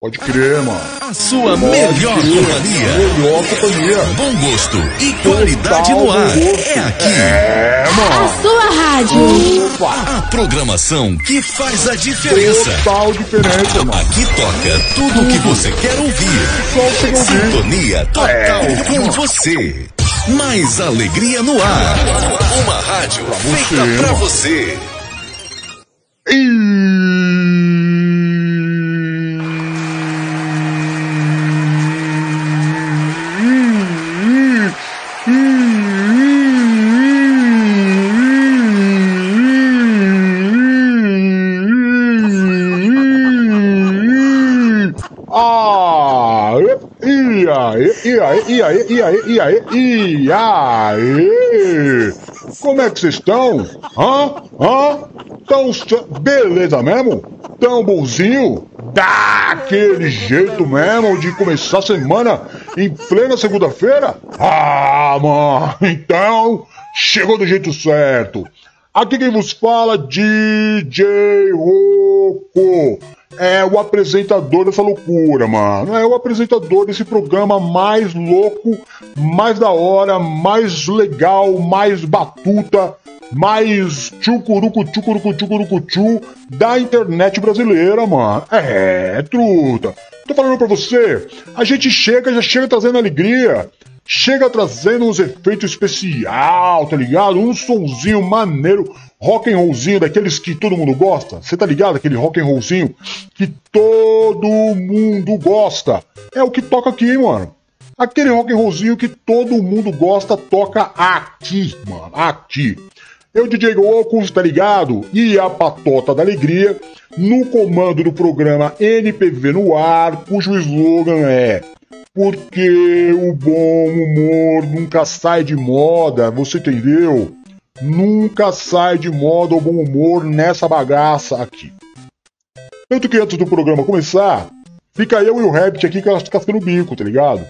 Pode crer, mano. A sua melhor companhia. Melhor companhia. Bom gosto e qualidade no ar. É aqui. É, A mano. sua rádio. Opa. A programação que faz a diferença. Total diferença, mano. Aqui toca tudo o que você quer ouvir. Ouvir. Sintonia total É. com você. Mais alegria no ar. Uma rádio feita você, pra mano. você. Ah, e aí, e aí, e aí, e aí, e aí? Como é que vocês estão? Hã? Hã? Tão beleza mesmo? Tão bonzinho? Daquele jeito mesmo de começar a semana em plena segunda-feira? Ah, mano, então chegou do jeito certo. Aqui quem vos fala, DJ Rocco. É o apresentador dessa loucura, mano. É o apresentador desse programa mais louco, mais da hora, mais legal, mais batuta, mais tchucurucu, tchucurucu, tchucurucu, tchu da internet brasileira, mano. É, truta. Tô falando pra você, a gente chega, já chega trazendo alegria. Chega trazendo uns efeitos especial, tá ligado? Um sonzinho maneiro, rock and rollzinho daqueles que todo mundo gosta. Você tá ligado? Aquele rock and rollzinho que todo mundo gosta. É o que toca aqui, mano. Aquele rock and rollzinho que todo mundo gosta toca aqui, mano. Aqui. Eu, DJ Ocus, tá ligado? E a Patota da Alegria, no comando do programa NPV no ar, cujo slogan é porque o bom humor nunca sai de moda, você entendeu? Nunca sai de moda o bom humor nessa bagaça aqui. Tanto que antes do programa começar, fica eu e o Rabbit aqui cas- cascando o bico, tá ligado?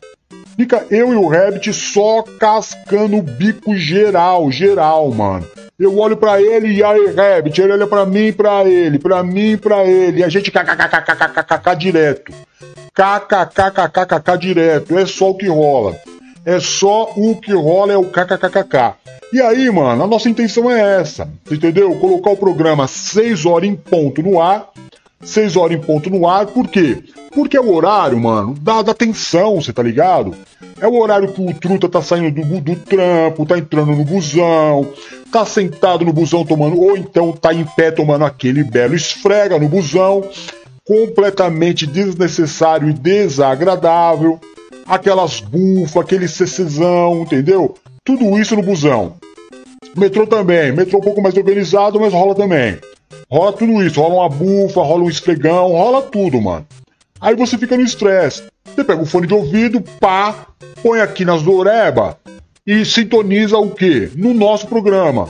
Fica eu e o Rabbit só cascando o bico geral, geral, mano. Eu olho pra ele e aí, Rabbit, ele olha pra mim, pra ele, pra mim, pra ele, e a gente kkkkkkk direto. KKKKKK direto, é só o que rola. É só o que rola, é o KKKKK. E aí, mano, a nossa intenção é essa, entendeu? Colocar o programa 6 horas em ponto no ar, 6 horas em ponto no ar, por quê? Porque é o horário, mano, da, da tensão, você tá ligado? É o horário que o truta tá saindo do, do trampo, tá entrando no busão, tá sentado no busão tomando, ou então tá em pé tomando aquele belo esfrega no busão, completamente desnecessário e desagradável, aquelas bufas, aquele cecezão, entendeu? Tudo isso no busão. Metrô também, metrô um pouco mais organizado, mas rola também. Rola tudo isso, rola uma bufa, rola um esfregão, rola tudo, mano. Aí você fica no estresse. Você pega o fone de ouvido, pá, põe aqui nas oreba e sintoniza o quê? No nosso programa.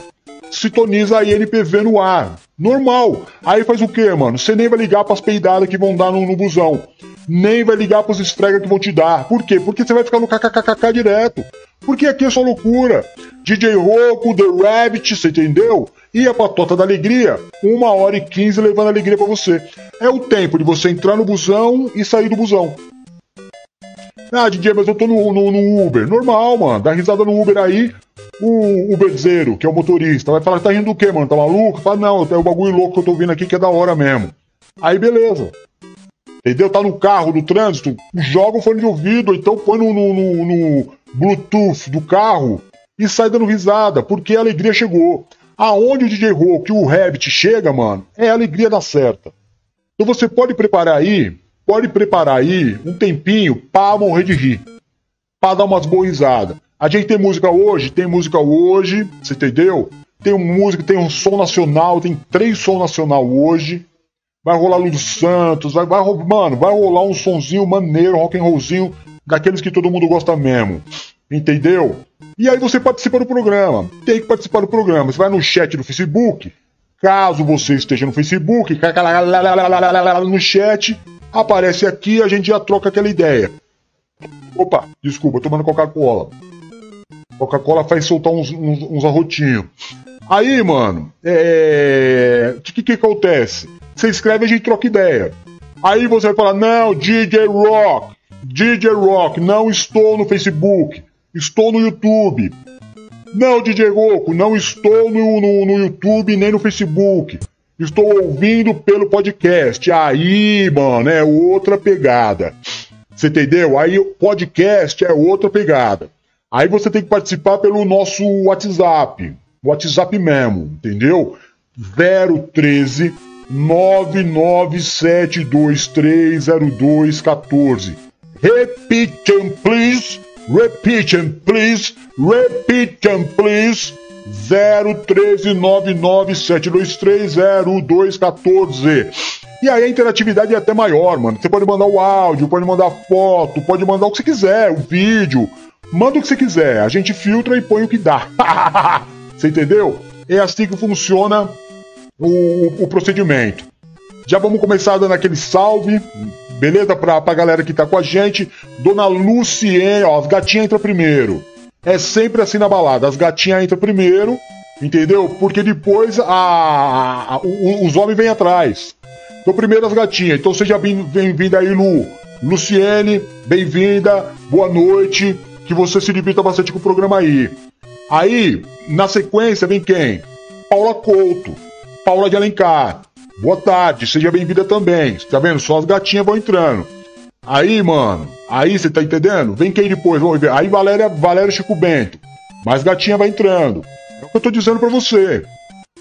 Sintoniza a INPV no ar. Normal. Aí faz o quê, mano? Você nem vai ligar pras peidadas que vão dar no, no busão. Nem vai ligar pros esfrega que vão te dar. Por quê? Porque você vai ficar no kkkk direto. Porque aqui é só loucura. DJ Rocco, The Rabbit, você entendeu? E a patota da alegria, uma hora e quinze levando alegria pra você. É o tempo de você entrar no busão e sair do busão. Ah, DJ, mas eu tô no, no, no Uber. Normal, mano. Dá risada no Uber aí. O Uberzeiro, que é o motorista, vai falar, tá rindo do quê, mano? Tá maluco? Fala, não, é o bagulho louco que eu tô ouvindo aqui que é da hora mesmo. Aí, beleza. Entendeu? Tá no carro, no trânsito, joga o fone de ouvido, ou então põe no, no, no- no Bluetooth do carro e sai dando risada, porque a alegria chegou. Aonde o DJ Rock e o Rabbit chega, mano, é a alegria da certa. Então você pode preparar aí, pode preparar aí um tempinho pra morrer de rir. Pra dar umas boas risadas. A gente tem música hoje, tem música hoje, você entendeu? Tem um música, tem um som nacional, tem três som nacional hoje. Vai rolar Lulu Santos, vai, vai, mano, vai rolar um sonzinho maneiro, rock and rollzinho, daqueles que todo mundo gosta mesmo. Entendeu? E aí você participa do programa. Tem que participar do programa. Você vai no chat do Facebook. Caso você esteja no Facebook, no chat, aparece aqui a gente já troca aquela ideia. Opa, desculpa, tomando Coca-Cola. Coca-Cola faz soltar uns, uns, uns arrotinhos. Aí, mano, é. O que, que acontece? Você escreve e a gente troca ideia. Aí você vai falar, não, DJ Rock, DJ Rock, não estou no Facebook, estou no YouTube. Não, DJ Roco, não estou no, no, no YouTube nem no Facebook. Estou ouvindo pelo podcast. Aí, mano, é outra pegada. Você entendeu? Aí podcast é outra pegada. Aí você tem que participar pelo nosso WhatsApp. WhatsApp mesmo, entendeu? 013 997230214. Repeat and please. Repeat and please. Repeat and please. 0139972300214. E aí a interatividade é até maior, mano. Você pode mandar o áudio, pode mandar foto, pode mandar o que você quiser, o vídeo. Manda o que você quiser. A gente filtra e põe o que dá. você entendeu? É assim que funciona o, o, procedimento. Já vamos começar dando aquele salve, beleza? Pra, pra galera que tá com a gente. Dona Luciene, ó, as gatinhas entram primeiro. É sempre assim na balada, as gatinhas entram primeiro, entendeu? Porque depois a, a, os homens vêm atrás. Então, primeiro as gatinhas. Então, seja bem-vinda aí, Lu. Luciene, bem-vinda, boa noite. Que você se divirta bastante com o programa aí. Aí, na sequência, vem quem? Paula Couto, Paula de Alencar. Boa tarde, seja bem-vinda também. Tá vendo? Só as gatinhas vão entrando. Aí, mano, aí você tá entendendo? Vem quem depois, vamos ver. Aí Valéria, Valéria Chico Bento. Mais gatinha vai entrando. É o que eu tô dizendo pra você.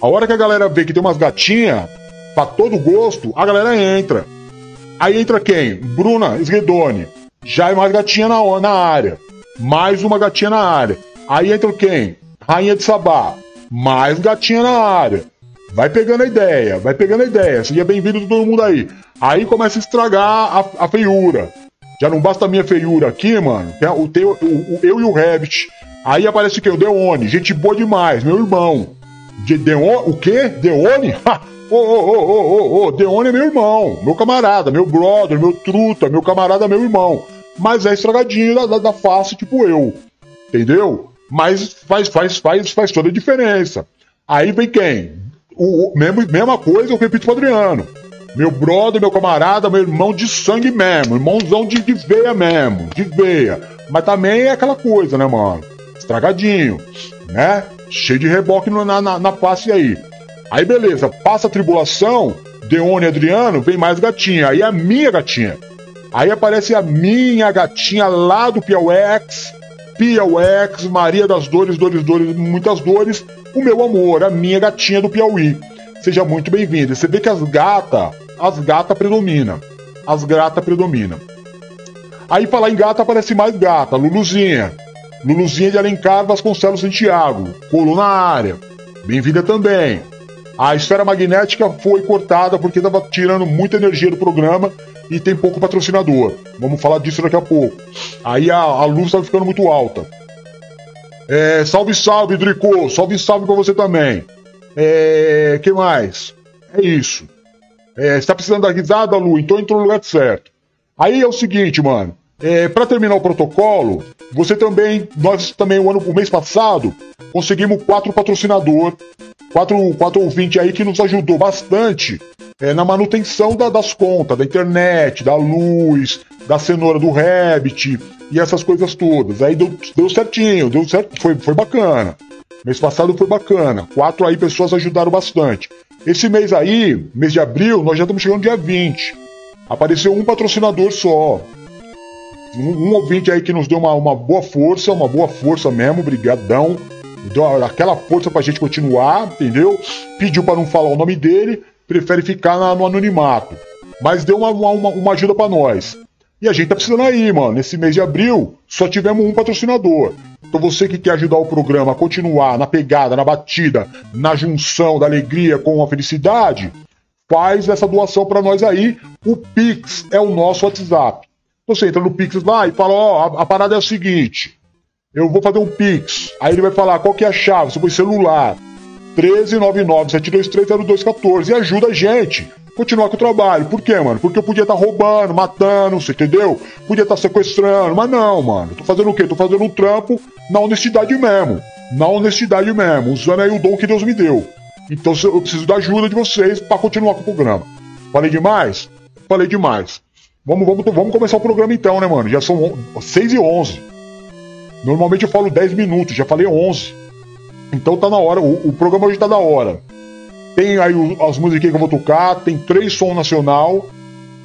A hora que a galera vê que tem umas gatinhas, pra todo gosto, a galera entra. Aí entra quem? Bruna Sgredoni. Já é mais gatinha na, na área. Mais uma gatinha na área. Aí entra quem? Rainha de Sabá. Mais gatinha na área. Vai pegando a ideia, vai pegando a ideia. Seja bem-vindo todo mundo aí. Aí começa a estragar a, a feiura. Já não basta a minha feiura aqui, mano. Tem, o, tem, o, o, eu e o Rabbit. Aí aparece quê? O Deone. Gente boa demais, meu irmão. De, o quê? Deone? Ô, ô, ô, ô, ô, ô, Deone é meu irmão, meu camarada, meu brother, meu truta, meu camarada, meu irmão. Mas é estragadinho da, da, da face, tipo eu. Entendeu? Mas faz, faz, faz, faz toda a diferença. Aí vem quem? O, o mesmo, mesma coisa eu repito pro Adriano. Meu brother, meu camarada, meu irmão de sangue mesmo, irmãozão de, de veia mesmo, de veia. Mas também é aquela coisa, né, mano? Estragadinho, né? Cheio de reboque na, na, na face aí. Aí beleza, passa a tribulação, Deone e Adriano, vem mais gatinha. Aí a minha gatinha. Aí aparece a minha gatinha lá do Piauex, Piauex, Maria das Dores, Dores, Dores, muitas dores, o meu amor, a minha gatinha do Piauí. Seja muito bem-vindo. Você vê que as gatas, as gatas predominam. As gatas predominam. Aí falar em gata aparece mais gata, Luluzinha. Luluzinha de Alencar Vasconcelos Santiago. Coluna área. Bem-vinda também. A esfera magnética foi cortada porque estava tirando muita energia do programa e tem pouco patrocinador. Vamos falar disso daqui a pouco. Aí a, a luz estava ficando muito alta. É, salve, salve, Drico. Salve, salve pra você também. É, que mais? É isso. É, você tá precisando da risada, Lu? Então entrou no lugar certo. Aí é o seguinte, mano. É, para terminar o protocolo, você também, nós também o ano, o mês passado, conseguimos quatro patrocinadores, quatro, quatro ouvintes aí que nos ajudou bastante é, na manutenção da, das contas, da internet, da luz, da cenoura do Rabbit e essas coisas todas. Aí deu, deu certinho, deu certo, foi, foi bacana. Mês passado foi bacana. Quatro aí pessoas ajudaram bastante. Esse mês aí, mês de abril, nós já estamos chegando dia 20. Apareceu um patrocinador só. Um, um ouvinte aí que nos deu uma, uma boa força, uma boa força mesmo, brigadão. Deu aquela força pra gente continuar, entendeu? Pediu para não falar o nome dele, prefere ficar na, no anonimato. Mas deu uma, uma, uma ajuda para nós. E a gente tá precisando aí, mano. Nesse mês de abril, só tivemos um patrocinador. Então você que quer ajudar o programa a continuar na pegada, na batida, na junção da alegria com a felicidade, faz essa doação para nós aí. O Pix é o nosso WhatsApp. Então você entra no Pix lá e fala, ó, oh, a, a, parada é a seguinte. Eu vou fazer um Pix. Aí ele vai falar qual que é a chave, põe celular. 13997230214 e ajuda a gente continuar com o trabalho. Por quê, mano? Porque eu podia estar tá roubando, matando, você entendeu? Podia estar tá sequestrando, mas não, mano. Tô fazendo o quê? Tô fazendo um trampo na honestidade mesmo. Na honestidade mesmo, usando aí o dom que Deus me deu. Então eu preciso da ajuda de vocês para continuar com o programa. Falei demais? falei demais. Vamos, vamos, vamos começar o programa então, né, mano? Já são 6 e 11. Normalmente eu falo 10 minutos, já falei 11. Então tá na hora, o, o programa hoje tá da hora. Tem aí o, as musiquinhas que eu vou tocar, tem três som nacional,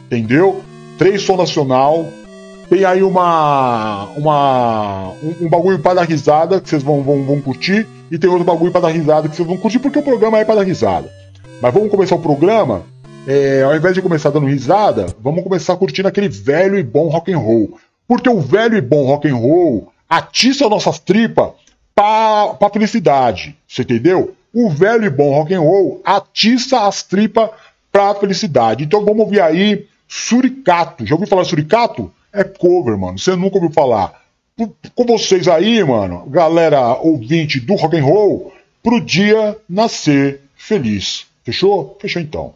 entendeu? Três som nacional. Tem aí uma. uma um, um bagulho para dar risada que vocês vão, vão, vão curtir. E tem outro bagulho para dar risada que vocês vão curtir, porque o programa é para dar risada. Mas vamos começar o programa. É, ao invés de começar dando risada, vamos começar curtindo aquele velho e bom rock and roll. Porque o velho e bom rock and roll atiça nossas tripas pra, felicidade. Você entendeu? O velho e bom rock and roll atiça as tripas pra felicidade. Então vamos ouvir aí Suricato. Já ouviu falar Suricato? É cover, mano. Você nunca ouviu falar. Com vocês aí, mano, galera ouvinte do rock and roll, pro dia nascer feliz. Fechou? Fechou então.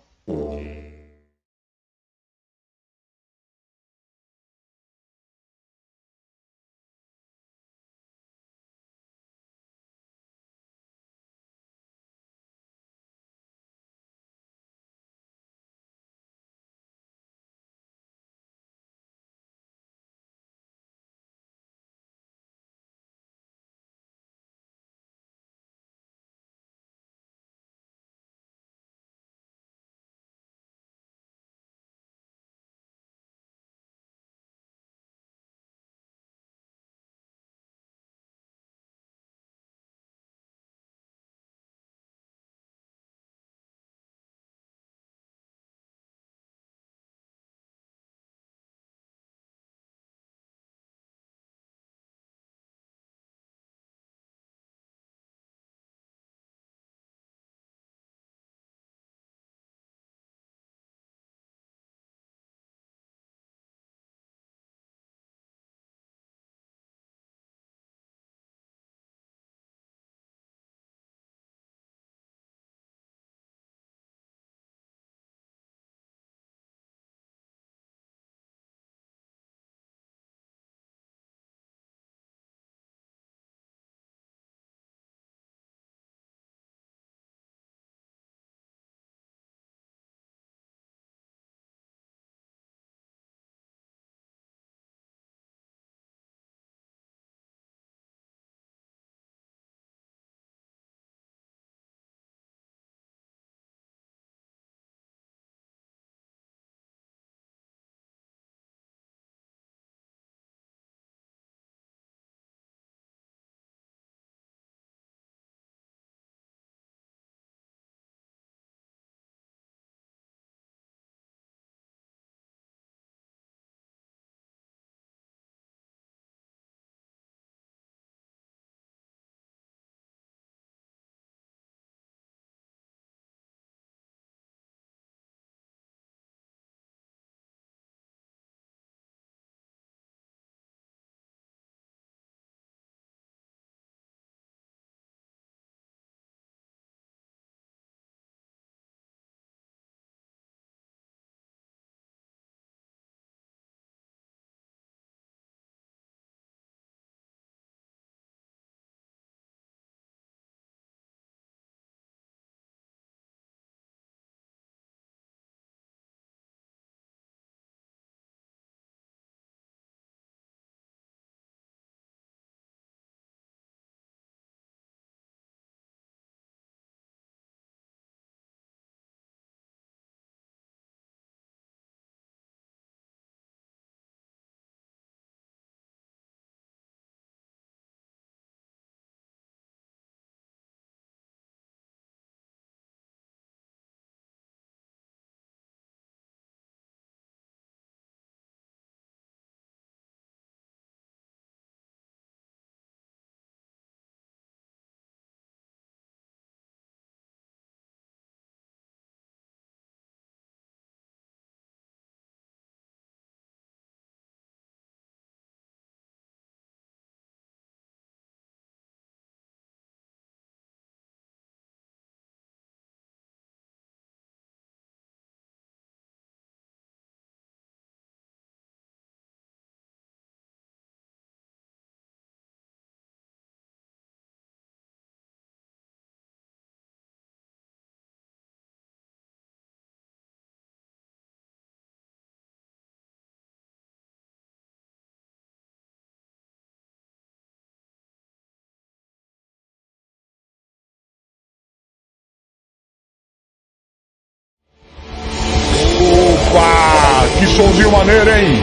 Somzinho maneiro, hein?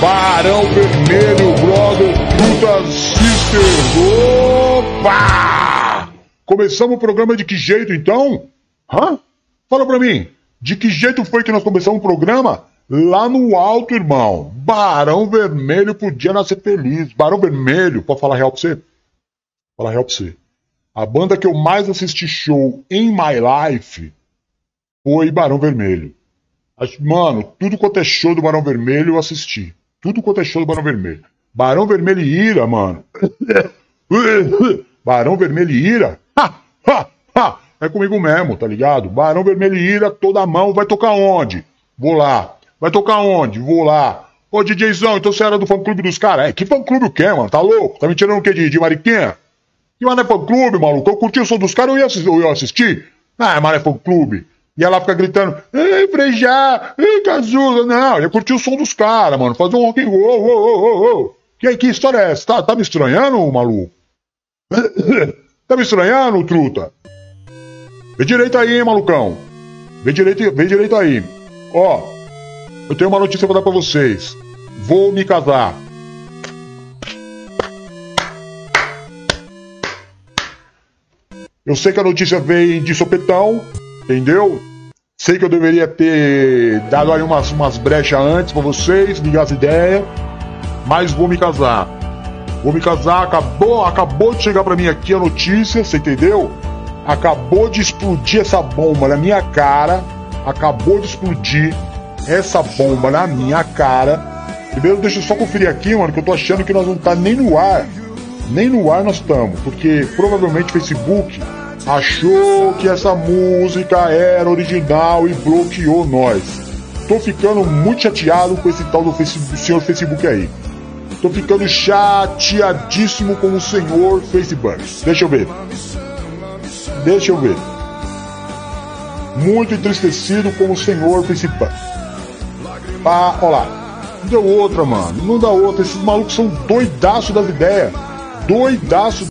Barão Vermelho, brother, Truta Sister. Opa! Começamos o programa de que jeito então? Hã? Fala pra mim, de que jeito foi que nós começamos o programa? Lá no alto, irmão. Barão Vermelho podia nascer feliz. Barão Vermelho, pode falar real pra você? Falar real pra você. A banda que eu mais assisti show em my life foi Barão Vermelho. Mano, tudo quanto é show do Barão Vermelho eu assisti. Tudo quanto é show do Barão Vermelho. Barão Vermelho e Ira, mano. Barão Vermelho e Ira. Ha, ha, ha. É comigo mesmo, tá ligado? Barão Vermelho e Ira, toda mão. Vai tocar onde? Vou lá. Vai tocar onde? Vou lá. Ô, DJzão, então você era do fã-clube dos caras? É, que fã-clube o quê, mano? Tá louco? Tá me tirando o quê de, de mariquinha? Que mano é fã-clube, maluco? Eu curti o som dos caras, eu ia assistir. Eu ia assistir. Ah, mano é fã-clube. E ela fica gritando, ei, Frejá, ei, Cazuza. Não, eu ia curtir o som dos caras, mano. Fazer um rock and roll, oh, oh, oh, Que, que história é essa? Tá, tá me estranhando, maluco? tá me estranhando, truta? Vê direito aí, hein, malucão. Vê direito, vê direito aí. Ó, eu tenho uma notícia pra dar pra vocês. Vou me casar. Eu sei que a notícia vem de sopetão, entendeu? Sei que eu deveria ter dado aí umas, umas brechas antes pra vocês, ligar as ideias, mas vou me casar. Vou me casar, acabou, acabou de chegar pra mim aqui a notícia, você entendeu? Acabou de explodir essa bomba na minha cara, acabou de explodir essa bomba na minha cara. Primeiro, deixa eu só conferir aqui, mano, que eu tô achando que nós não tá nem no ar. Nem no ar nós estamos, porque provavelmente o Facebook achou que essa música era original e bloqueou nós. Tô ficando muito chateado com esse tal do, Facebook, do senhor Facebook aí. Tô ficando chateadíssimo com o senhor Facebook. Deixa eu ver. Deixa eu ver. Muito entristecido com o senhor Facebook. Ah, olha lá. Não deu outra, mano. Não dá outra. Esses malucos são doidaços das ideias. Doidaço